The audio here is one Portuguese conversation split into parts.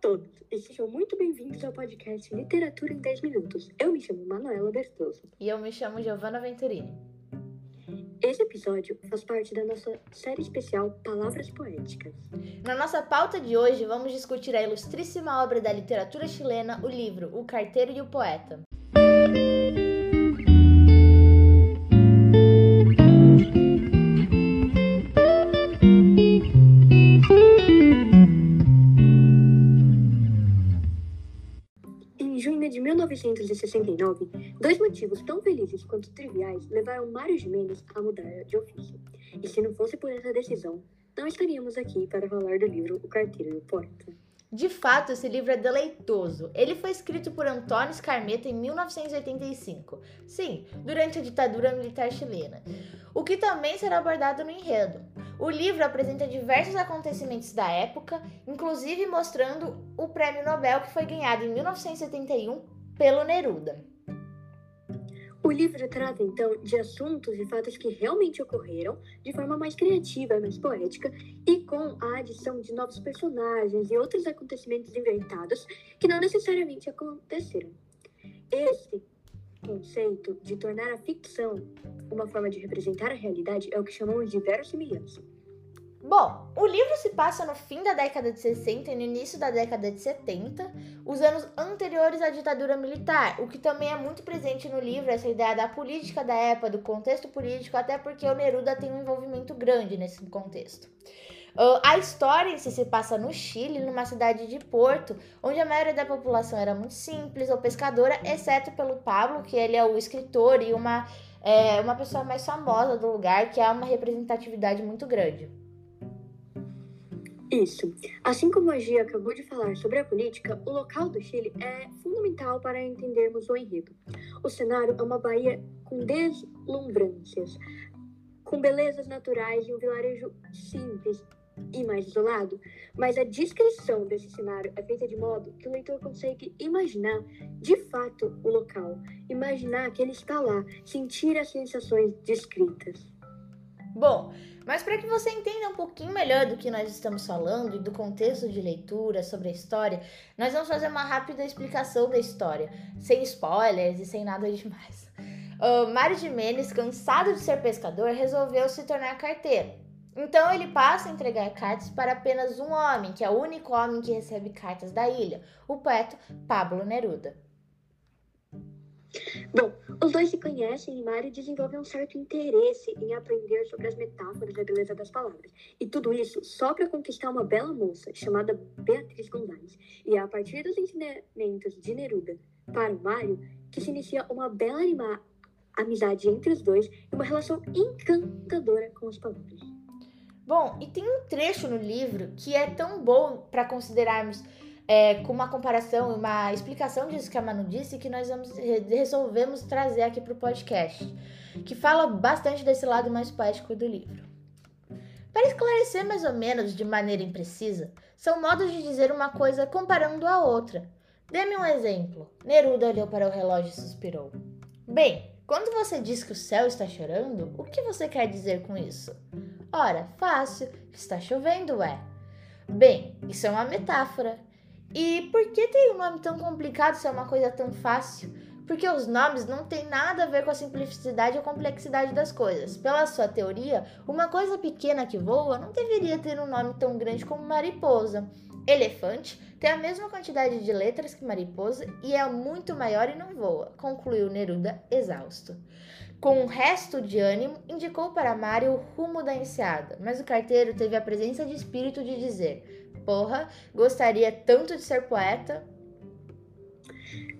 todos e sejam muito bem-vindos ao podcast Literatura em 10 Minutos. Eu me chamo Manuela Bertoso. E eu me chamo Giovanna Venturini. Esse episódio faz parte da nossa série especial Palavras Poéticas. Na nossa pauta de hoje, vamos discutir a ilustríssima obra da literatura chilena, o livro O Carteiro e o Poeta. 1969, dois motivos tão felizes quanto triviais levaram Mário Gimenez a mudar de ofício. E se não fosse por essa decisão, não estaríamos aqui para falar do livro O Carteiro e o. De fato, esse livro é deleitoso. Ele foi escrito por Antônio Scarmeta em 1985. Sim, durante a ditadura militar chilena. O que também será abordado no enredo. O livro apresenta diversos acontecimentos da época, inclusive mostrando o prêmio Nobel que foi ganhado em 1971 pelo Neruda. O livro trata então de assuntos e fatos que realmente ocorreram de forma mais criativa e mais poética e com a adição de novos personagens e outros acontecimentos inventados que não necessariamente aconteceram. Esse conceito de tornar a ficção uma forma de representar a realidade é o que chamamos de verossimilhança. Bom, o livro se passa no fim da década de 60 e no início da década de 70, os anos anteriores à ditadura militar, o que também é muito presente no livro, essa ideia da política da época, do contexto político, até porque o Neruda tem um envolvimento grande nesse contexto. Uh, a história em si se passa no Chile, numa cidade de Porto, onde a maioria da população era muito simples ou pescadora, exceto pelo Pablo, que ele é o escritor e uma, é, uma pessoa mais famosa do lugar, que há uma representatividade muito grande. Isso. Assim como a Gia acabou de falar sobre a política, o local do Chile é fundamental para entendermos o enredo. O cenário é uma baía com deslumbrâncias, com belezas naturais e um vilarejo simples e mais isolado, mas a descrição desse cenário é feita de modo que o leitor consegue imaginar de fato o local, imaginar que ele está lá, sentir as sensações descritas. Bom, mas para que você entenda um pouquinho melhor do que nós estamos falando e do contexto de leitura sobre a história, nós vamos fazer uma rápida explicação da história, sem spoilers e sem nada demais. Uh, Mário Jimenez, cansado de ser pescador, resolveu se tornar carteiro. Então ele passa a entregar cartas para apenas um homem, que é o único homem que recebe cartas da ilha, o poeta Pablo Neruda. Bom, os dois se conhecem e Mário desenvolve um certo interesse em aprender sobre as metáforas e a beleza das palavras. E tudo isso só para conquistar uma bela moça chamada Beatriz Gonzalez. E é a partir dos ensinamentos de Neruda para Mário que se inicia uma bela amizade entre os dois e uma relação encantadora com as palavras. Bom, e tem um trecho no livro que é tão bom para considerarmos é, com uma comparação, uma explicação disso que a Manu disse, que nós vamos, resolvemos trazer aqui para o podcast, que fala bastante desse lado mais poético do livro. Para esclarecer mais ou menos de maneira imprecisa, são modos de dizer uma coisa comparando a outra. Dê-me um exemplo. Neruda olhou para o relógio e suspirou. Bem, quando você diz que o céu está chorando, o que você quer dizer com isso? Ora, fácil, está chovendo, é. Bem, isso é uma metáfora. E por que tem um nome tão complicado se é uma coisa tão fácil? Porque os nomes não têm nada a ver com a simplicidade ou complexidade das coisas. Pela sua teoria, uma coisa pequena que voa não deveria ter um nome tão grande como mariposa. Elefante tem a mesma quantidade de letras que mariposa e é muito maior e não voa, concluiu Neruda exausto. Com um resto de ânimo, indicou para Mário o rumo da enseada, mas o carteiro teve a presença de espírito de dizer: Porra, gostaria tanto de ser poeta.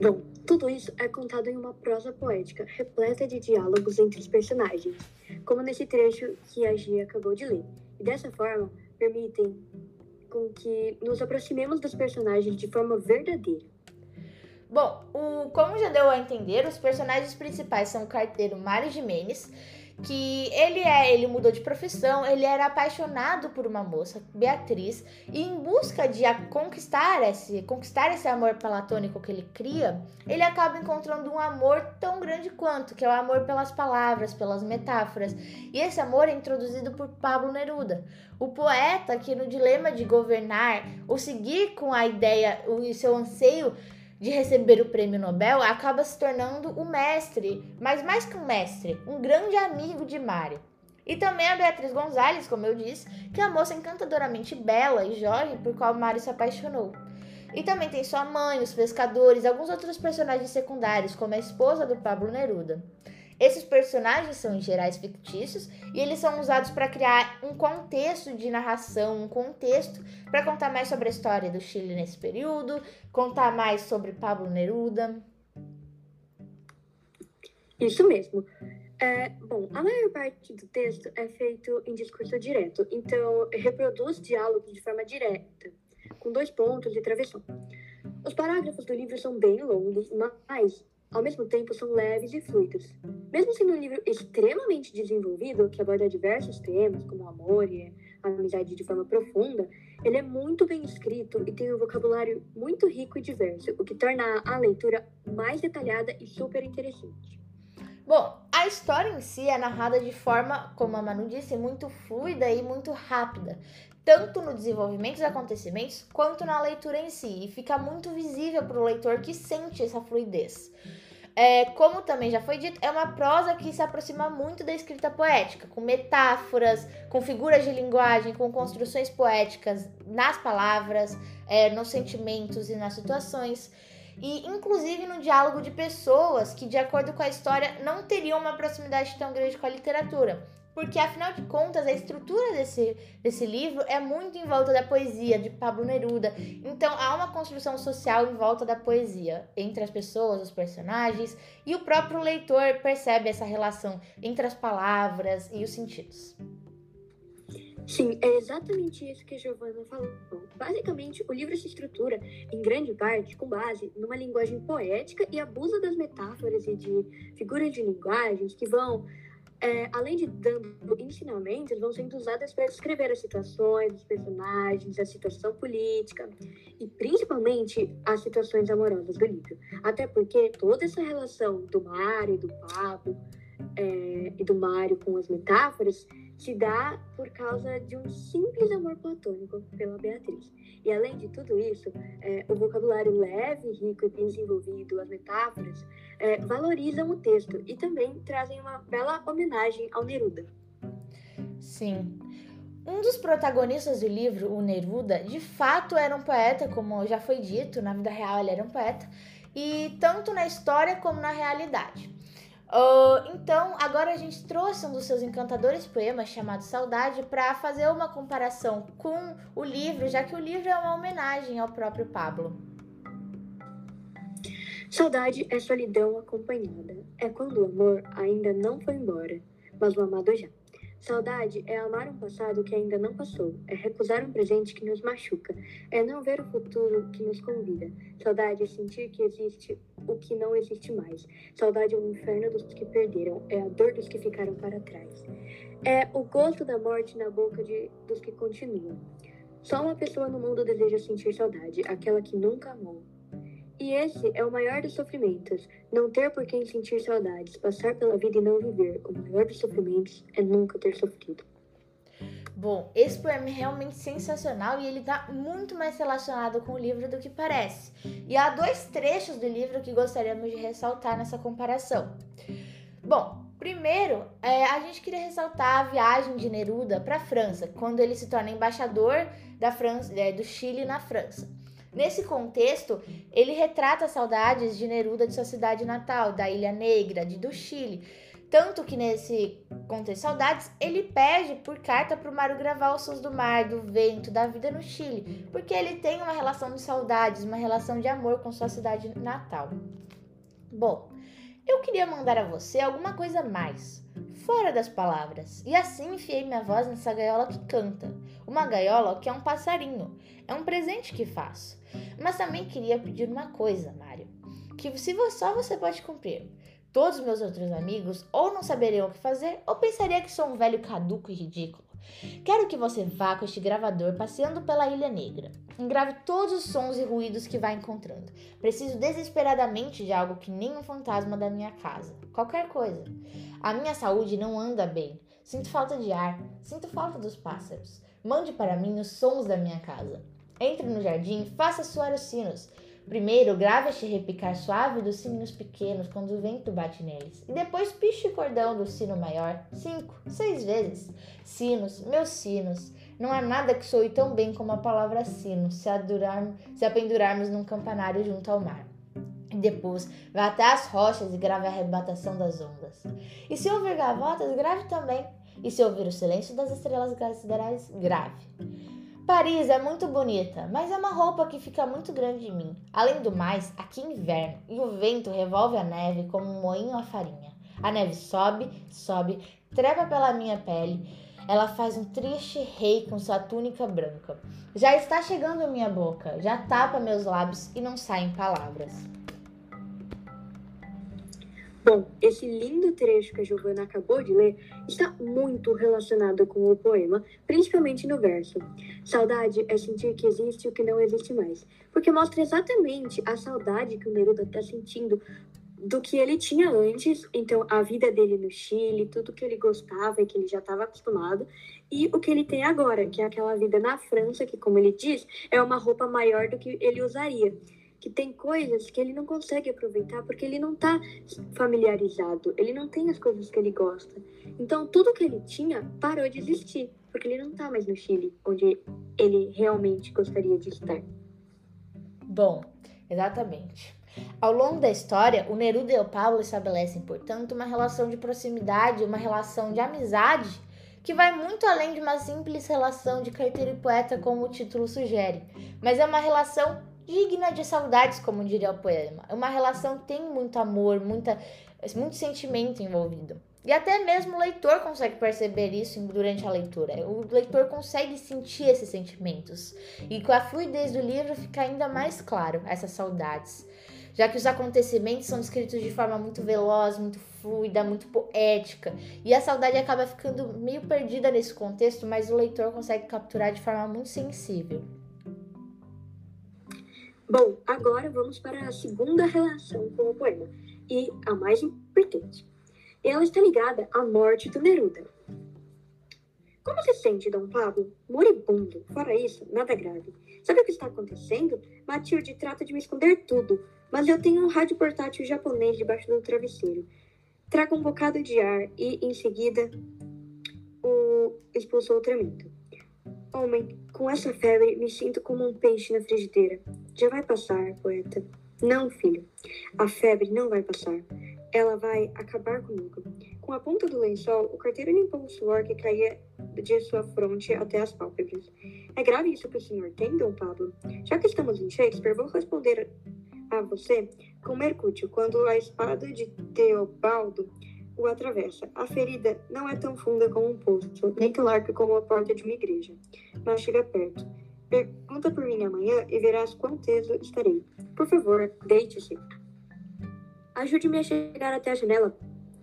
Bom, tudo isso é contado em uma prosa poética, repleta de diálogos entre os personagens, como nesse trecho que a Gia acabou de ler. E dessa forma, permitem com que nos aproximemos dos personagens de forma verdadeira. Bom, o, como já deu a entender, os personagens principais são o carteiro Mário Jimenez, que ele é, ele mudou de profissão, ele era apaixonado por uma moça, Beatriz, e em busca de conquistar esse, conquistar esse amor platônico que ele cria, ele acaba encontrando um amor tão grande quanto, que é o amor pelas palavras, pelas metáforas. E esse amor é introduzido por Pablo Neruda, o poeta que no dilema de governar ou seguir com a ideia, o seu anseio de receber o prêmio Nobel, acaba se tornando o mestre, mas mais que um mestre, um grande amigo de Mário. E também a Beatriz Gonzalez, como eu disse, que é a moça encantadoramente bela e jovem por qual Mário se apaixonou. E também tem sua mãe, os pescadores, alguns outros personagens secundários, como a esposa do Pablo Neruda. Esses personagens são em gerais fictícios e eles são usados para criar um contexto de narração, um contexto para contar mais sobre a história do Chile nesse período, contar mais sobre Pablo Neruda. Isso mesmo. É, bom, a maior parte do texto é feito em discurso direto, então reproduz diálogos de forma direta, com dois pontos de travessão. Os parágrafos do livro são bem longos, mas ao mesmo tempo são leves e fluidos. Mesmo sendo um livro extremamente desenvolvido, que aborda diversos temas, como amor e amizade de forma profunda, ele é muito bem escrito e tem um vocabulário muito rico e diverso, o que torna a leitura mais detalhada e super interessante. Bom, a história em si é narrada de forma, como a Manu disse, muito fluida e muito rápida, tanto no desenvolvimento dos acontecimentos quanto na leitura em si, e fica muito visível para o leitor que sente essa fluidez. É, como também já foi dito, é uma prosa que se aproxima muito da escrita poética, com metáforas, com figuras de linguagem, com construções poéticas nas palavras, é, nos sentimentos e nas situações. E inclusive no diálogo de pessoas que, de acordo com a história, não teriam uma proximidade tão grande com a literatura porque afinal de contas a estrutura desse, desse livro é muito em volta da poesia de Pablo Neruda. Então há uma construção social em volta da poesia entre as pessoas, os personagens, e o próprio leitor percebe essa relação entre as palavras e os sentidos. Sim, é exatamente isso que Giovanna falou. Basicamente, o livro se estrutura, em grande parte, com base numa linguagem poética e abusa das metáforas e de figuras de linguagens que vão é, além de dando ensinamentos, vão sendo usadas para descrever as situações, os personagens, a situação política e principalmente as situações amorosas do livro. Até porque toda essa relação do Mário e do Pablo é, e do Mário com as metáforas se dá por causa de um simples amor platônico pela Beatriz. E além de tudo isso, é, o vocabulário leve, rico e bem desenvolvido, as metáforas, é, valorizam o texto e também trazem uma bela homenagem ao Neruda. Sim. Um dos protagonistas do livro, o Neruda, de fato era um poeta, como já foi dito, na vida real ele era um poeta, e tanto na história como na realidade. Uh, então, agora a gente trouxe um dos seus encantadores poemas chamado Saudade para fazer uma comparação com o livro, já que o livro é uma homenagem ao próprio Pablo. Saudade é solidão acompanhada, é quando o amor ainda não foi embora, mas o amado já. Saudade é amar um passado que ainda não passou, é recusar um presente que nos machuca, é não ver o futuro que nos convida. Saudade é sentir que existe o que não existe mais. Saudade é o inferno dos que perderam, é a dor dos que ficaram para trás. É o gosto da morte na boca de, dos que continuam. Só uma pessoa no mundo deseja sentir saudade, aquela que nunca amou. E esse é o maior dos sofrimentos, não ter por quem sentir saudades, passar pela vida e não viver. O maior dos sofrimentos é nunca ter sofrido. Bom, esse poema é realmente sensacional e ele está muito mais relacionado com o livro do que parece. E há dois trechos do livro que gostaríamos de ressaltar nessa comparação. Bom, primeiro, é, a gente queria ressaltar a viagem de Neruda para a França, quando ele se torna embaixador da França, é, do Chile na França. Nesse contexto, ele retrata saudades de Neruda de sua cidade natal, da Ilha Negra, de do Chile. Tanto que nesse contexto saudades, ele pede por carta para o Mário gravar os sons do mar, do vento, da vida no Chile, porque ele tem uma relação de saudades, uma relação de amor com sua cidade natal. Bom, eu queria mandar a você alguma coisa mais, fora das palavras, e assim enfiei minha voz nessa gaiola que canta. Uma gaiola que é um passarinho, é um presente que faço. Mas também queria pedir uma coisa, Mário, que se você, só você pode cumprir. Todos meus outros amigos ou não saberiam o que fazer ou pensariam que sou um velho caduco e ridículo. Quero que você vá com este gravador passeando pela Ilha Negra. Engrave todos os sons e ruídos que vai encontrando. Preciso desesperadamente de algo que nem um fantasma da minha casa. Qualquer coisa. A minha saúde não anda bem. Sinto falta de ar, sinto falta dos pássaros. Mande para mim os sons da minha casa. Entre no jardim, faça soar os sinos. Primeiro, grave este repicar suave dos sininhos pequenos quando o vento bate neles. E depois piche o cordão do sino maior, cinco, seis vezes. Sinos, meus sinos. Não há nada que soe tão bem como a palavra sino, se, adurar, se a pendurarmos num campanário junto ao mar. E depois, vá até as rochas e grave a arrebatação das ondas. E se ouvir gavotas, grave também. E se ouvir o silêncio das estrelas siderais, grave. Paris é muito bonita, mas é uma roupa que fica muito grande em mim. Além do mais, aqui é inverno e o vento revolve a neve como um moinho a farinha. A neve sobe, sobe, trepa pela minha pele. Ela faz um triste rei com sua túnica branca. Já está chegando à minha boca, já tapa meus lábios e não saem palavras. Bom, esse lindo trecho que a Giovana acabou de ler está muito relacionado com o poema, principalmente no verso. Saudade é sentir que existe o que não existe mais, porque mostra exatamente a saudade que o Neruda está sentindo do que ele tinha antes, então a vida dele no Chile, tudo que ele gostava e que ele já estava acostumado, e o que ele tem agora, que é aquela vida na França, que, como ele diz, é uma roupa maior do que ele usaria que tem coisas que ele não consegue aproveitar porque ele não está familiarizado, ele não tem as coisas que ele gosta. Então, tudo que ele tinha parou de existir, porque ele não está mais no Chile, onde ele realmente gostaria de estar. Bom, exatamente. Ao longo da história, o Neruda e o Pablo estabelecem, portanto, uma relação de proximidade, uma relação de amizade que vai muito além de uma simples relação de carteiro e poeta, como o título sugere, mas é uma relação digna de saudades, como diria o poema. É uma relação que tem muito amor, muita, muito sentimento envolvido. E até mesmo o leitor consegue perceber isso durante a leitura. O leitor consegue sentir esses sentimentos. E com a fluidez do livro fica ainda mais claro essas saudades. Já que os acontecimentos são descritos de forma muito veloz, muito fluida, muito poética. E a saudade acaba ficando meio perdida nesse contexto, mas o leitor consegue capturar de forma muito sensível. Bom, agora vamos para a segunda relação com o poema, e a mais importante. Ela está ligada à morte do Neruda. Como se sente, Dom Pablo? Moribundo. Fora isso, nada grave. Sabe o que está acontecendo? Matilde trata de me esconder tudo, mas eu tenho um rádio portátil japonês debaixo do travesseiro. Traga um bocado de ar e, em seguida, o expulsou o tremendo. Homem, com essa febre me sinto como um peixe na frigideira. Já vai passar, poeta. Não, filho. A febre não vai passar. Ela vai acabar comigo. Com a ponta do lençol, o carteiro limpou o suor que caía de sua fronte até as pálpebras. É grave isso que o senhor tem, Dom Pablo? Já que estamos em Shakespeare, vou responder a você com Mercúrio, quando a espada de Teobaldo o atravessa. A ferida não é tão funda como um poço, nem tão larga como a porta de uma igreja, mas chega perto. Pergunta por mim amanhã e verás quão teso estarei. Por favor, deite-se. Ajude-me a chegar até a janela.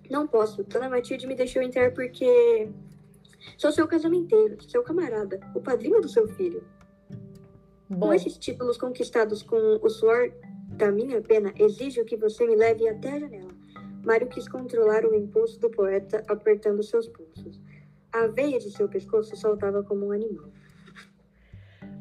Não posso. Dona Matilde me deixou entrar porque sou seu casamenteiro, seu camarada, o padrinho do seu filho. Bom. Com esses títulos conquistados com o suor da minha pena, exijo que você me leve até a janela. Mário quis controlar o impulso do poeta, apertando seus pulsos. A veia de seu pescoço saltava como um animal.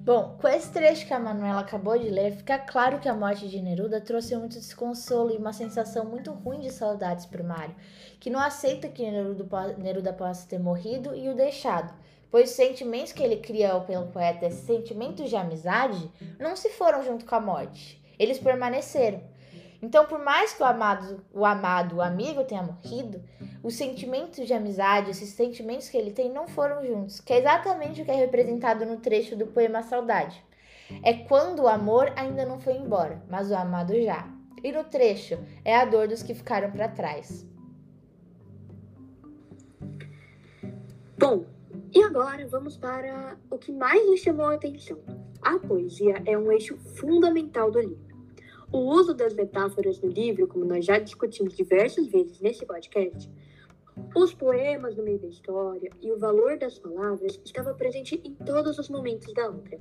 Bom, com esse trecho que a Manuela acabou de ler, fica claro que a morte de Neruda trouxe muito desconsolo e uma sensação muito ruim de saudades para Mário, que não aceita que Neruda, Neruda possa ter morrido e o deixado, pois os sentimentos que ele cria pelo poeta, esses sentimentos de amizade, não se foram junto com a morte, eles permaneceram. Então, por mais que o amado, o amado, o amigo tenha morrido, os sentimentos de amizade, esses sentimentos que ele tem não foram juntos, que é exatamente o que é representado no trecho do poema Saudade. É quando o amor ainda não foi embora, mas o amado já. E no trecho é a dor dos que ficaram para trás. Bom, e agora vamos para o que mais me chamou a atenção. A poesia é um eixo fundamental do livro. O uso das metáforas no livro, como nós já discutimos diversas vezes nesse podcast, os poemas no meio da história e o valor das palavras estava presente em todos os momentos da obra.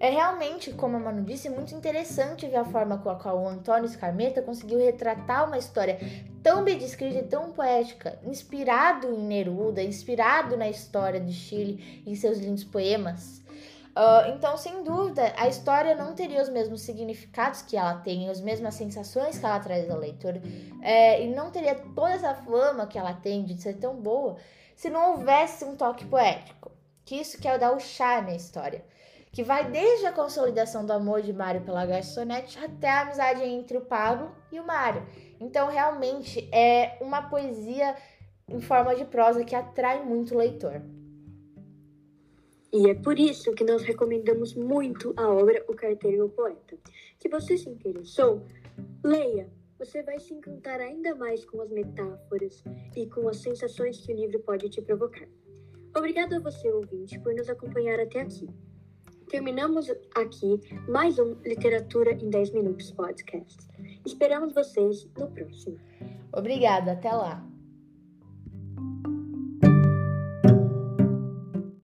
É realmente, como a Manu disse, muito interessante ver a forma com a qual o Antônio Scarmeta conseguiu retratar uma história tão bem descrita e tão poética, inspirado em Neruda, inspirado na história do Chile e seus lindos poemas. Uh, então, sem dúvida, a história não teria os mesmos significados que ela tem, as mesmas sensações que ela traz ao leitor, é, e não teria toda essa fama que ela tem de ser tão boa se não houvesse um toque poético. Que isso que é o dar o chá na história. Que vai desde a consolidação do amor de Mário pela garçonete até a amizade entre o Pablo e o Mário. Então, realmente, é uma poesia em forma de prosa que atrai muito o leitor. E é por isso que nós recomendamos muito a obra O Carteiro e o Poeta. Se você se interessou, leia. Você vai se encantar ainda mais com as metáforas e com as sensações que o livro pode te provocar. Obrigado a você, ouvinte, por nos acompanhar até aqui. Terminamos aqui mais um Literatura em 10 Minutos podcast. Esperamos vocês no próximo. Obrigada, até lá!